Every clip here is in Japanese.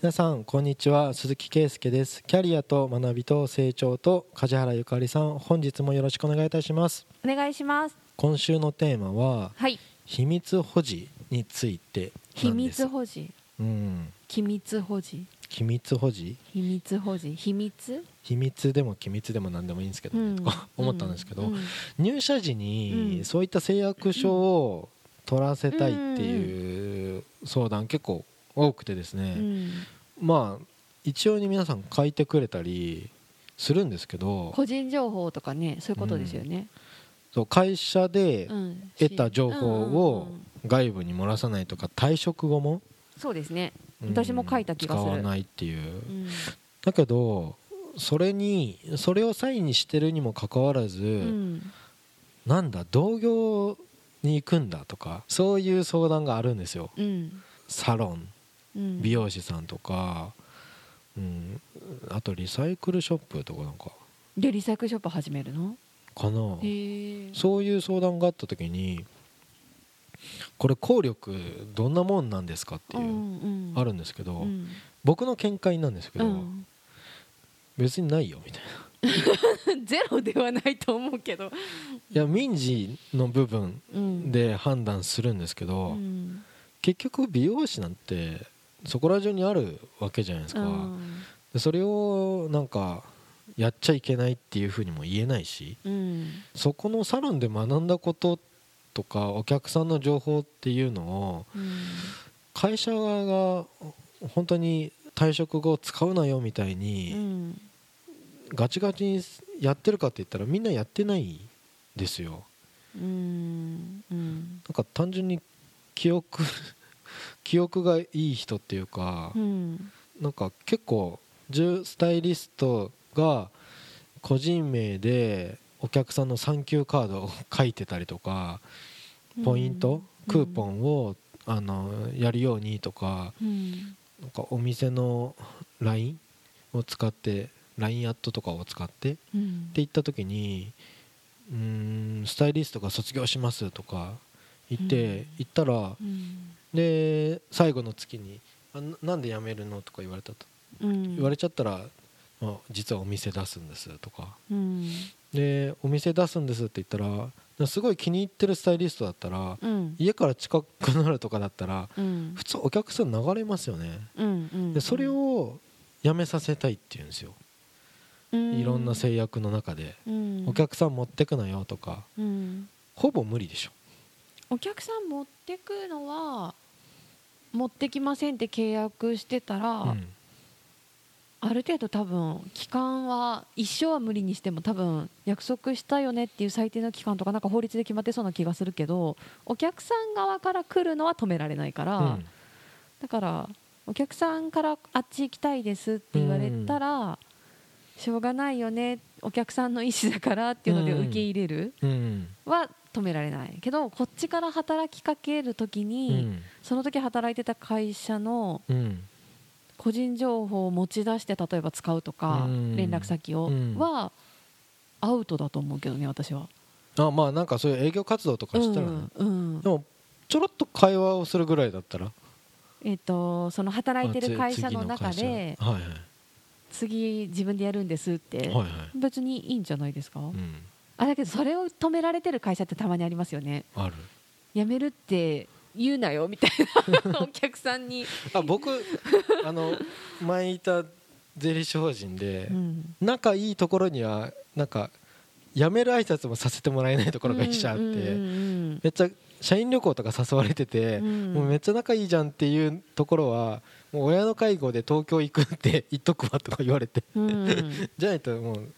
皆さんこんにちは。鈴木圭介です。キャリアと学びと成長と梶原ゆかりさん。本日もよろしくお願いいたします。お願いします。今週のテーマははい。秘密保持について秘密保持。うん。機密保持。機密保持？秘密保持。秘密？秘密でも機密でも何でもいいんですけど、ねとか思ったんですけど、うん。入社時うにん。そういった誓約書を取らせたいっていう相談結構多くてですね、うん。まあ一応に皆さん書いてくれたりするんですけど個人情報とかねそういうことですよね、そう会社でうん。得た情報をうんうんうん。外部に漏らさないとか退職後も、そうですね。うん私も書いた気がする。使わないっていう。うん。だけどそれにそれをサインにしてるにもかかわらず、うん。なんだ同業に行くんだとかそういう相談があるんですよ。うん。サロン。うん美容師さんとか、うん、あとリサイクルショップとかなんか。でリサイクルショップ始めるの？かな。そういう相談があった時にこれ効力どんなもんなんですかっていう、ん。あるんですけど、うん。僕の見解なんですけど、うん。別にないよみたいな。ゼロではないと思うけど。いや民事の部分うん。で判断するんですけど、うん。結局美容師なんてそこら中にあるわけじゃないですか、うん。でそれをなんかやっちゃいけないっていうふうにも言えないしうん。そこのサロンで学んだこととかお客さんの情報っていうのをうん。会社側が本当に退職後使うなよみたいうん。にガチガチにやってるかって言ったらみんなやってないですよ。うん。うん。なんか単純に記憶記憶がいい人っていうかうん。なんか結構10スタイリストが個人名でお客さんのサンキューカードを書いてたりとかポイントクーポンをあのやるようにとかうん。なんかお店の LINE を使って LINE アットとかを使ってってうん言った時にうーんスタイリストが卒業しますとか言ってうん。言ったらうんで最後の月にあななんで辞めるのとか言われたと。うん。言われちゃったら、まあ、実はお店出すんですとか。うん。でお店出すんですって言ったらすごい気に入ってるスタイリストだったらうん。家から近くなるとかだったらうん。普通お客さん流れますよね。でそれをやめさせたいっていうんですよ。いろんな制約の中で。うん。お客さん持ってくなよとか。うん。ほぼ無理でしょお客さん持ってくのは持ってきませんって契約してたら、うん。ある程度多分期間は一生は無理にしても多分約束したよねっていう最低の期間とかなんか法律で決まってそうな気がするけどお客さん側から来るのは止められないから、うん。だからお客さんからあっち行きたいですって言われたら、しょうがないよねお客さんの意思だからっていうのでうん受け入れるうん。は止められないけどこっちから働きかける時うに、ん。その時働いてた会社のうん。個人情報を持ち出して例えば使うとか、うん。連絡先を、うん。はアウトだと思うけどね私は。あまあなんかそういう営業活動とかしたらね、うん。うん。でもちょろっと会話をするぐらいだったら。えっとその働いてる会社の中で次の会社。はい次自分でやるんですって、はいはい。はい別にいいんじゃないですか、うん。あだけどそれを止められてる会社ってたまにありますよね。ある。辞めるって言うなよみたいな。お客さんに、あ僕あの前いた税理士法人で、うん。仲いいところにはなんか辞める挨拶もさせてもらえないところが一社あって、うんうん。めっちゃ社員旅行とか誘われてて、うん。もうめっちゃ仲いいじゃんっていうところはもう親の介護で東京行くって言っとくわとか言われて。じゃないともう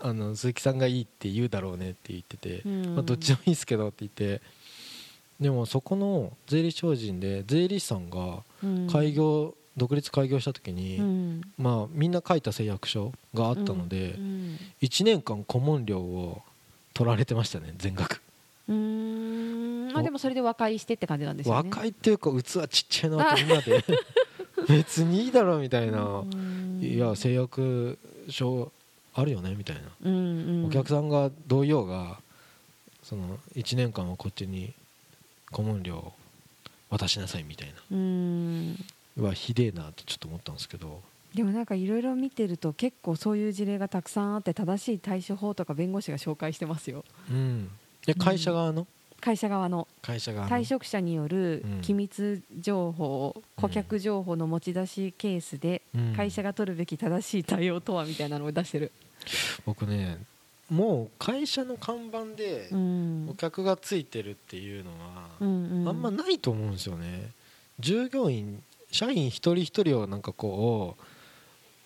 あの鈴木さんがいいって言うだろうねって言ってて、うん。まあ、どっちでもいいですけどって言って。でもそこの税理士法人で税理士さんがうん。開業、独立開業した時に、うん。まあ、みんな書いた誓約書があったので、うん。1年間顧問料を取られてましたね全額。うーん。まあでもそれで和解してって感じなんですよね。若いっていうか器ちっちゃいなってみんなで 別にいいだろみたいな。うん。いや誓約書あるよねみたいな。うんうん。お客さんがどう言おうがその1年間はこっちに顧問料を渡しなさいみたいな。うん。はひでえなってちょっと思ったんですけど。でもなんかいろいろ見てると結構そういう事例がたくさんあって正しい対処法とか弁護士が紹介してますよ。うん。で会社側の、会社側の退職者によるうん。機密情報、顧客情報の持ち出しケースでうん。会社が取るべき正しい対応とはみたいなのを出してる、僕ねもう会社の看板でうん。お客がついてるっていうのは、うんうん、あんまないと思うんですよね。従業員社員一人一人をなんかこう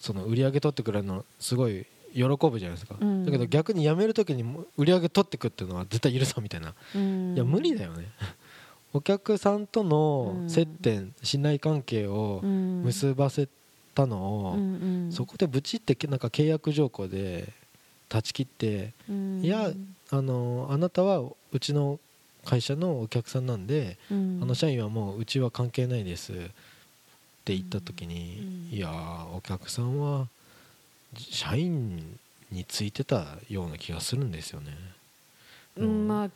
その売り上げ取ってくれるのすごい喜ぶじゃないですか、うん。だけど逆に辞める時にも売り上げ取ってくっていうのは絶対許さんみたいな、うん。いや無理だよね。お客さんとのうん。接点信頼関係をうん。結ばせたのを、うんうん。そこでブチってなんか契約条項で断ち切ってうん。いやあのあなたはうちの会社のお客さんなんで、うん。あの社員はもううちは関係ないですって言った時に、うん。いやーお客さんは社員についてたような気がするんですよね。うんまあ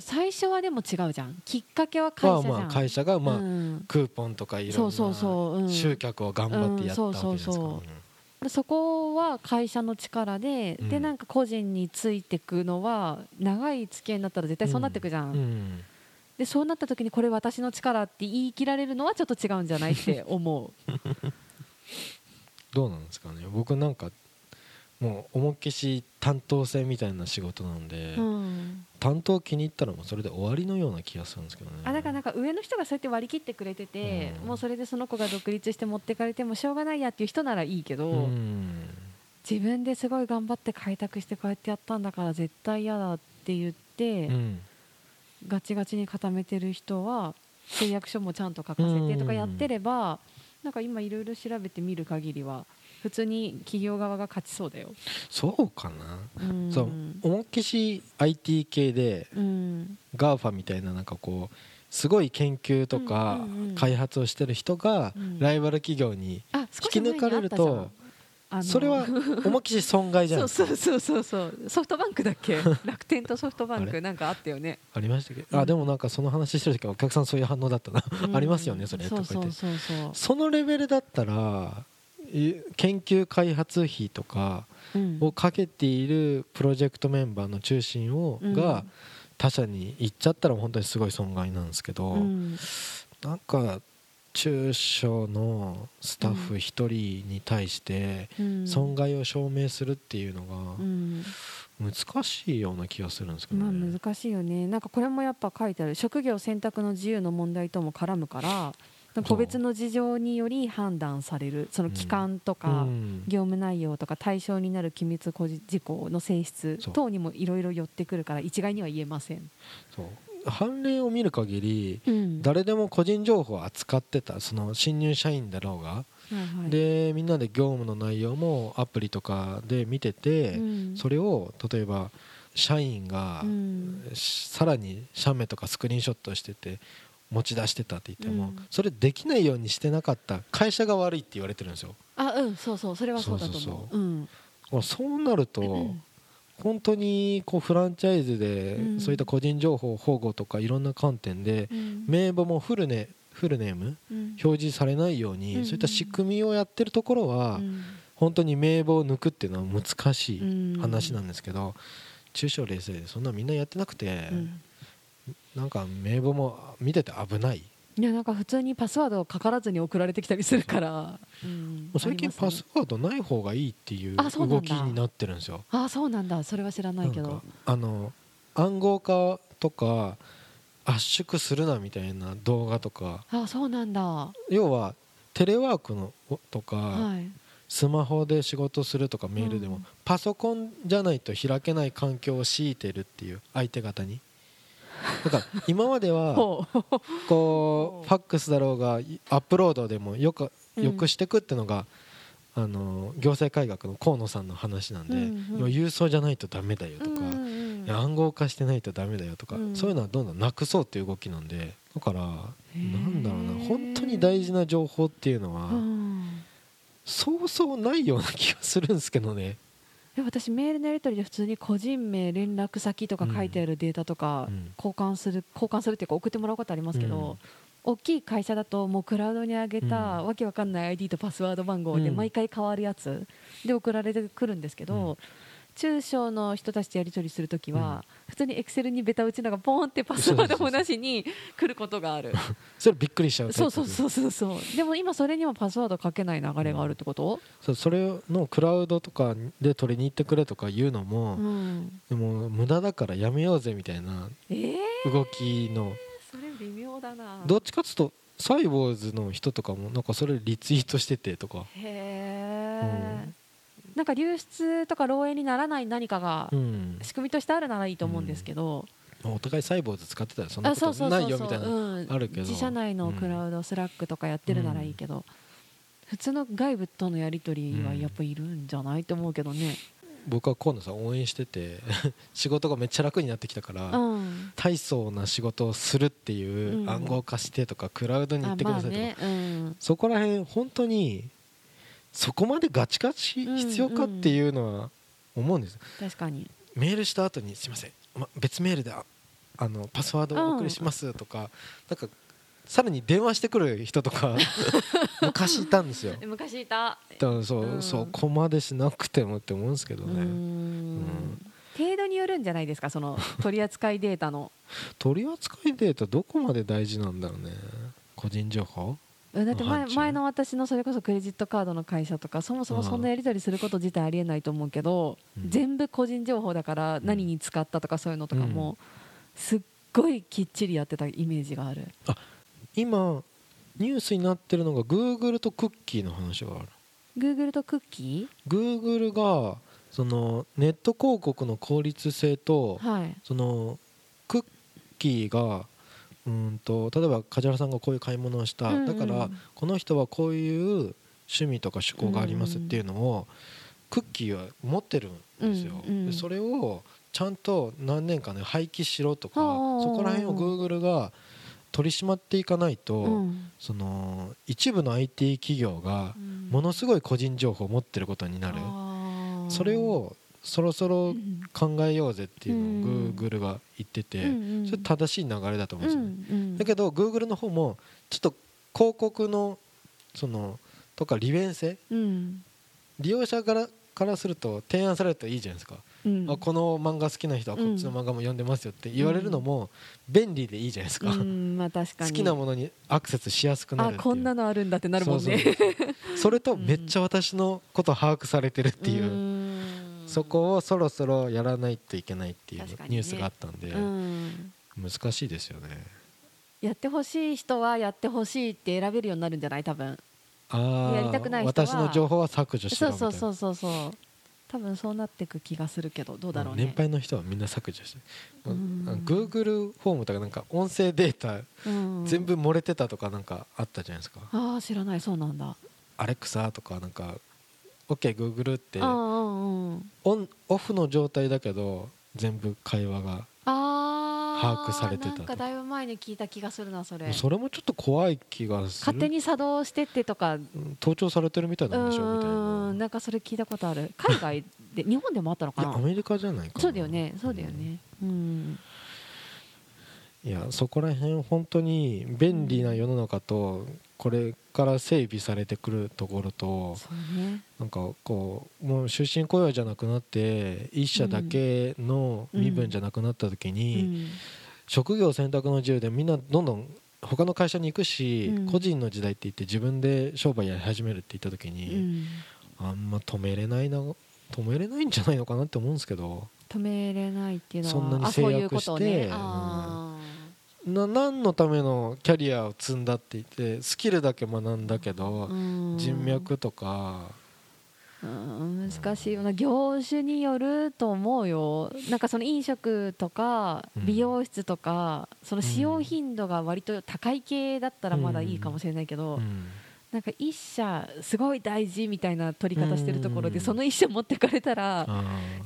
最初はでも違うじゃん。きっかけは会社じゃん、まあまあ会社がまあ、うん。クーポンとかいろんそうそうそううん。な集客を頑張ってやったわけですか。うんそうそう。そそこは会社の力で、うん。でなんか個人についてくのは長い付き合いになったら絶対そうなってくじゃん、うん。でそうなった時にこれ私の力って言い切られるのはちょっと違うんじゃないって思う どうなんですかね。僕なんかもう思いっきし担当性みたいな仕事なんで、うん、担当気に入ったらもうそれで終わりのような気がするんですけどね。あだからなんか上の人がそうやって割り切ってくれてて、うん。もうそれでその子が独立して持ってかれてもしょうがないやっていう人ならいいけど、うん。自分ですごい頑張って開拓してこうやってやったんだから絶対嫌だって言って、うん。ガチガチに固めてる人は契約書もちゃんと書かせてとかやってれば、なんか今いろいろ調べてみる限りは普通に企業側が勝ちそうだよ。そうかな、うん。そう。思いっきし IT 系でうん。GAFA みたいななんかこうすごい研究とか開発をしてる人がうん。ライバル企業に引き抜かれるとあのそれは思いっきし損害じゃないそうそうそうそうそう。ソフトバンクだっけ？楽天とソフトバンクなんかあったよね。ありましたけ？ど、うん。あでもなんかその話してる時はお客さんそういう反応だったな、うん。ありますよねそれ。そうそうとか言って。そうそう。そのレベルだったらい研究開発費とかうん。をかけているプロジェクトメンバーの中心を、うん。が他社に行っちゃったら本当にすごい損害なんですけど、うん。なんか中小のスタッフ1人に対してうん。損害を証明するっていうのうん。が難しいような気がするんですけどまあね。難しいよね。なんかこれもやっぱ書いてある。職業選択の自由の問題とも絡むから個別の事情により判断される。その期間とか、うん。業務内容とか対象になる機密事項の性質等にもいろいろ寄ってくるから一概には言えません、そう判例を見る限りうん。誰でも個人情報を扱ってたその新入社員だろうが、はいはい。でみんなで業務の内容もアプリとかで見てて、うん。それを例えば社員が、うん。さらに写メとかスクリーンショットしてて持ち出してたって言っても、うん。それできないようにしてなかった。会社が悪いって言われてるんですよ。あうんそうそう。それはそうだと思う。そうそうう。ん。もうそうなると、うん本当にこうフランチャイズでうん。そういった個人情報保護とかいろんな観点でうん。名簿もフルネフルネームうん。表示されないよううん。にそういった仕組みをやってるところはうん。本当に名簿を抜くっていうのは難しうん。い話なんですけど中小零細でそんなみんなやってなくてうん。なんか名簿も見てて危ないいやなんか普通にパスワードをかからずに送られてきたりするから、うん。最近パスワードない方がいいっていう動きになってるんですよ。あそうなんだ。それは知らないけど。あの暗号化とか圧縮するなみたいな動画とか。あそうなんだ。は要はテレワークのとか、い。スマホで仕事するとかメールでも、うん。パソコンじゃないと開けない環境を強いてるっていう相手方にだから今まではこうファックスだろうがアップロードでもよくうん。よくしてくってのが、あの行政改革の河野さんの話なんで、う郵送じゃないとダメだよとか、暗号化してないとダメだよとか、うん。そういうのはどんどんなくそうっていう動きなんでだからなんだろうな本当に大事な情報っていうのは、うん。そうそうないような気がするんですけどね。で私メールのやり取りで普通に個人名連絡先とか書いてあるデータとかうん。交換する交換するっていうか送ってもらうことありますけど、大きい会社だともうクラウドに上げた、うん。わけわかんない ID とパスワード番号でうん。毎回変わるやつで送られてくるんですけど、うん中小の人たちとやり取りするときは、普通にエクセルにベタ打ちのがポーンってパスワードもなしに来ることがある。それびっくりしちゃうそうそううそうそうそう。でも今それにもパスワードかけない流れがあるってこと、そうそれのクラウドとかで取りに行ってくれとか言うのも、うん、でも無駄だからやめようぜみたいなえー、動きの。それ微妙だな。どっちかっつうとサイボーズの人とかもなんかそれリツイートしててとか、へえ、なんか流出とか漏洩にならない何かがうん、仕組みとしてあるならいいと思うんですけど、お互いサイボーズ使ってたらそんなあことないよみたいなあるけど。自社内のクラウド、スラックとかやってるならいいけど、普通の外部とのやり取りはやっぱいるんじゃないと思うけどね、僕は河野さん応援してて 仕事がめっちゃ楽になってきたから、うん、大層な仕事をするっていううん。暗号化してとかクラウドに行ってくださいとか、そこら辺本当にそこまでガチガチ必要かっていうのは思うんです、確かに。メールした後にすいません、ま、別メールでああのパスワードをお送りしますとか、なんかさらに電話してくる人とか 昔いたんですよ。だ 昔いた。からそう、うん。そこまでしなくてもって思うんですけどうね、ん。程度によるんじゃないですかその取扱データの。取扱データどこまで大事なんだろうね。個人情報？だって前前の私のそれこそクレジットカードの会社とかそもそもそんなやり取りすること自体ありえないと思うけど、うん。全部個人情報だから何に使ったとかそういうのとかもすっごいきっちりやってたイメージがある。今ニュースになってるのが Google とクッキーの話がある。Google とクッキ Google がそのネット広告の効率性とーはい。そのクッキーがうんと例えば梶原さんがこういう買い物をした、うんうん。だからこの人はこういう趣味とか趣向がありますっていうのを、クッキーは持ってるんですよ、うんうんでそれをちゃんと何年かね廃棄しろとかそこら辺を Google が取り締まっていかないと、うん。その一部の IT 企業がうん。ものすごい個人情報を持ってることになる、それをそろそろうん。考えようぜっていうのをうん。Google が言ってて、それ正しい流れだと思うんですよね、だけど Google の方もちょっと広告のそのとか利便性うん。利用者からからすると提案されるといいじゃないですか、うん。あこの漫画好きな人はこっちの漫画も読んでますよって言われるのも便利でいいじゃないですか、うん。まあ確かに。好きなものにアクセスしやすくなるっていう。あこんなのあるんだってなるもんね。それとめっちゃ私のこと把握されてるっていう、うんそこをそろそろやらないといけないっていうニュースがあったんで、うん。難しいですよね。やってほしい人はやってほしいって選べるようになるんじゃない？多分。あやりたくない人は。私の情報は削除しろみたいな。そうそうそうそう。そう多分そうなっていく気がするけどどうだろうね。年配の人はみんな削除して。うん。Google フォームとかなんか音声データうん。全部漏れてたとかなんかあったじゃないですか、ああ知らない。そうなんだ。アレクサとかなんか OKGoogle ってああうんうんオンオフの状態だけど全部会話があ把握されてたと。なんかだいぶ前に聞いた気がするなそれ。それもちょっと怖い気がする。勝手に作動してってとか。うん盗聴されてるみたいなんでしょみたいうん。な。なんかそれ聞いたことある。海外で 日本でもあったのかな？アメリカじゃないかな。そうだよねそうだよね。うん。いやそこら辺本当に便利な世の中とこれから整備されてくるところとね。なんかこうもう終身雇用じゃなくなって一社だけの身分じゃなくなった時うにん。職業選択の自由でみんなどんどん他の会社に行くしうん。個人の時代って言って自分で商売やり始めるって言った時うにん。あんま止めれないな止めれないんじゃないのかなって思うんですけど。止めれないっていうのはそんなにあそういう制約してあな何のためのキャリアを積んだって言ってスキルだけ学んだけど人脈とか。うん難しいよな業種によると思うよ。なんかその飲食とかうん。美容室とかその使用頻度が割と高い系だったらまだいいかもしれないけど、うん。なんか一社すごい大事みたいな取り方してるところでうん。その一社持ってかれたら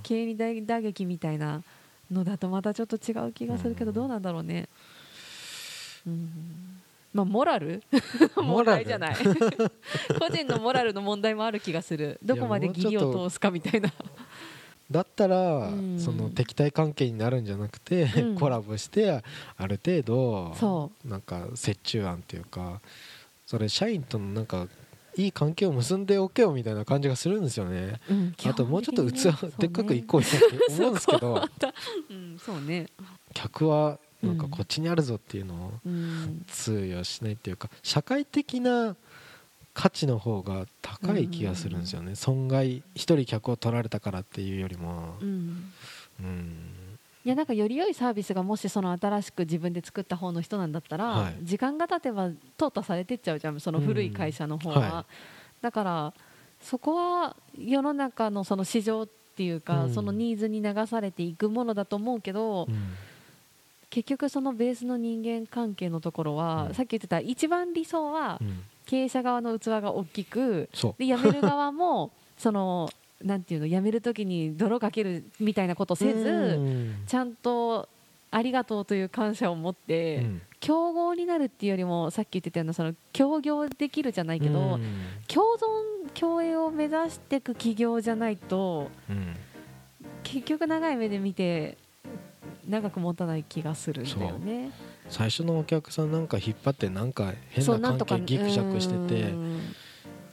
経営に大打撃みたいなのだとまたちょっと違う気がするけどうん。どうなんだろうね。うん。まあ、モラル？問題じゃない。個人のモラルの問題もある気がする。どこまで義理を通すかみたいな。だったら、うん。その敵対関係になるんじゃなくて、うん。コラボしてある程度そなんか折衷案っていうかそれ社員とのなんかいい関係を結んでおけよみたいな感じがするんですよね。うん。あともうちょっと器でっかくいこうよって思うんですけど。うんそうね。客はなんかこっちにあるぞっていうのをうん。通用しないっていうか社会的な価値の方が高い気がするんですよね。損害一人客を取られたからっていうよりも。うん。うん。いやなんかより良いサービスがもしその新しく自分で作った方の人なんだったら、はい。時間が経てば淘汰されてっちゃうじゃんその古い会社の方は、うん。はだからそこは世の中のその市場っていうか、うん。そのニーズに流されていくものだと思うけど、うん結局そのベースの人間関係のところは、うん。さっき言ってた一番理想はうん。経営者側の器が大きくで辞める側も そのなんていうの辞める時に泥かけるみたいなことせず、うん。ちゃんとありがとうという感謝を持って、うん。競合になるっていうよりもさっき言ってたようなその協業できるじゃないけど、うん。共存共栄を目指していく企業じゃないとうん。結局長い目で見て長く持たない気がするんだよね。最初のお客さんなんか引っ張ってなんか変な関係ギクシャクしててうん。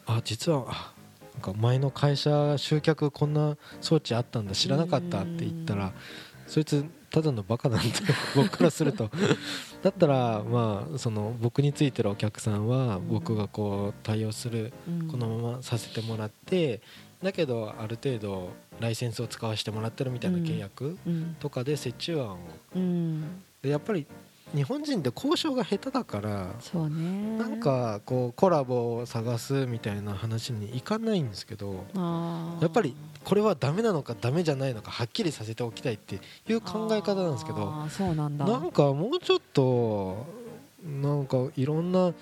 あ実はあなんか前の会社集客こんな装置あったんだ知らなかったって言ったらそいつただのバカなんで 僕からすると。だったらまあその僕についてるお客さんは僕がこう対応するうん。このままさせてもらってだけどある程度ライセンスを使わせてもらってるみたいな契約うん。とかで折衷案を。うん。でやっぱり日本人って交渉が下手だからそうね。なんかこうコラボを探すみたいな話にいかないんですけどやっぱりこれはダメなのかダメじゃないのかはっきりさせておきたいっていう考え方なんですけどそうなんだ。なんかもうちょっとなんかいろんなうん。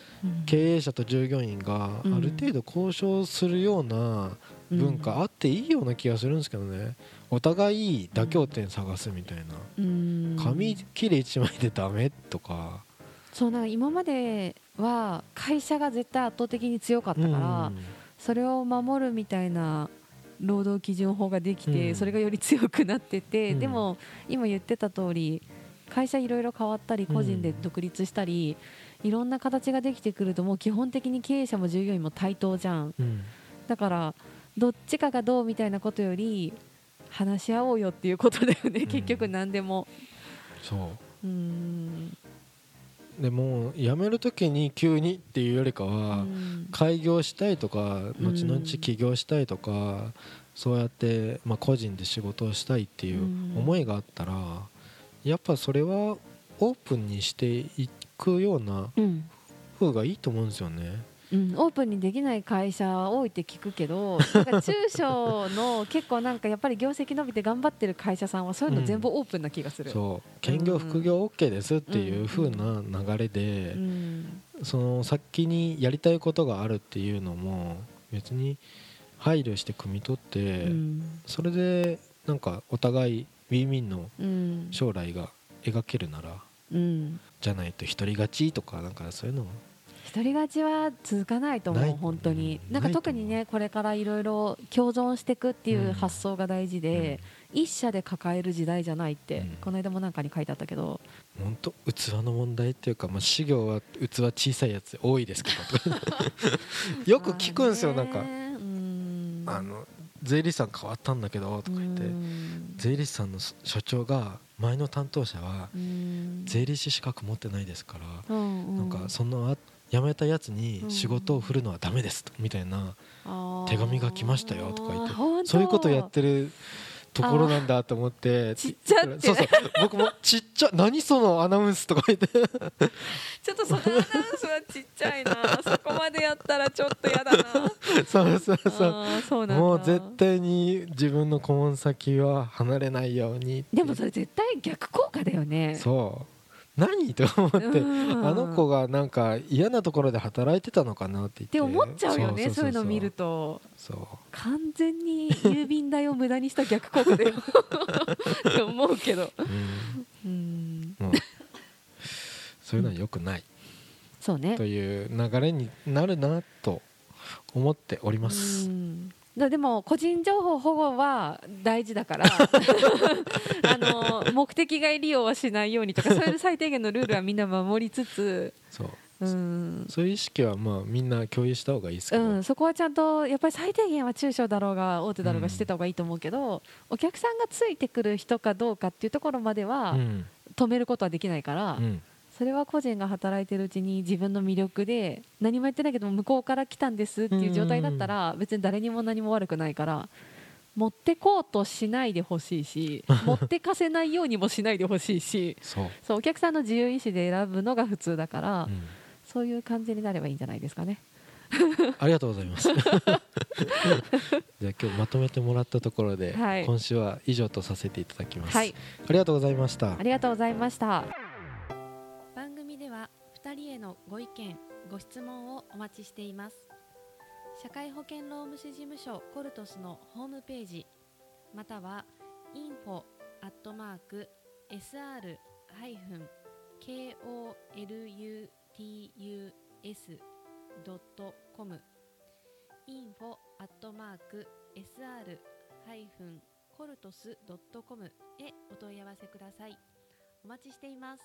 経営者と従業員がある程度交渉するような文化あっていいような気がするんですけどね。お互い妥協点探すみたいな。うん。紙切れ1枚でダメとか。そうなんか今までは会社が絶対圧倒的に強かったから、それを守るみたいな労働基準法ができて、うん。それがより強くなってて、うん。でも今言ってた通り会社いろいろ変わったり個人で独立したり、いろんな形ができてくるともう基本的に経営者も従業員も対等じゃん。だからどっちかがどうみたいなことより話し合おうよっていうことだよね、うん。結局何でも。そう。うん。でも辞める時に急にっていうよりかは、うん。開業したいとかうん後々起業したいとか、そうやって、まあ、個人で仕事をしたいっていう思いがあったら、やっぱそれはオープンにしていくようなうん。風がいいと思うんですよね。うん、オープンにできない会社多いって聞くけどなんか中小の結構なんかやっぱり業績伸びて頑張ってる会社さんはそういうの全部オープンな気がする、そう兼業副業 OK ですっていう風な流れで、うん。その先にやりたいことがあるっていうのも別に配慮して汲み取って、うん。それでなんかお互いウィンウィンのうん。将来が描けるならうん。じゃないと一人勝ちとかなんかそういうの一人勝ちは続かないと思う本当に。うん。なんか特にねこれからいろいろ共存していくっていう発想が大事で、一社で抱える時代じゃないって、うん。この間もなんかに書いてあったけど。本当器の問題っていうか、まあ、事業は器小さいやつ多いですけどよく聞くんですよ、まあなんか。あの税理士さん変わったんだけどとか言って、うん。税理士さんの所長が前の担当者はうん。税理士資格持ってないですから、なんかそのあ辞めたやつに仕事を振るのはダメですとみたいな手紙が来ましたよとか言ってそういうことやってるところなんだと思ってちっちゃって。そうそう。僕もちっちゃ何そのアナウンスとか言って。ちょっとそのアナウンスはちっちゃいな。そこまでやったらちょっとやだな。そうそうそう。もう絶対に自分の顧問先は離れないようにでもそれ絶対逆効果だよね。そう何？と思って。うん。あの子がなんか嫌なところで働いてたのかなって言っってて思っちゃうよねそういうの見ると。完全に郵便代を無駄にした逆効果だよ。って思うけど。うん。うん。そういうのは良くない。そうね。という流れになるなと思っております。うん。だでも個人情報保護は大事だから あの目的外利用はしないようにとかそういう最低限のルールはみんな守りつつ、そう。うん。そういう意識はまあみんな共有した方がいいですけど、うん、そこはちゃんとやっぱり最低限は中小だろうが大手だろうがしてた方がいいと思うけど、お客さんがついてくる人かどうかっていうところまではうん。止めることはできないから、うんそれは個人が働いてるうちに自分の魅力で何も言ってないけども向こうから来たんですっていう状態だったら別に誰にも何も悪くないから持ってこうとしないでほしいし 持ってかせないようにもしないでほしいしそう、お客さんの自由意思で選ぶのが普通だから、うん。そういう感じになればいいんじゃないですかね。ありがとうございます。じゃあ今日まとめてもらったところで、はい。今週は以上とさせていただきます、はい。ありがとうございました。ありがとうございました見ご質問をお待ちしています社会保険労務士事務所コルトスのホームページまたは info アットマーク sr ハイフン koluts ドットコム info アットマーク sr ハイフンコルトスドットコムへお問い合わせください。お待ちしています。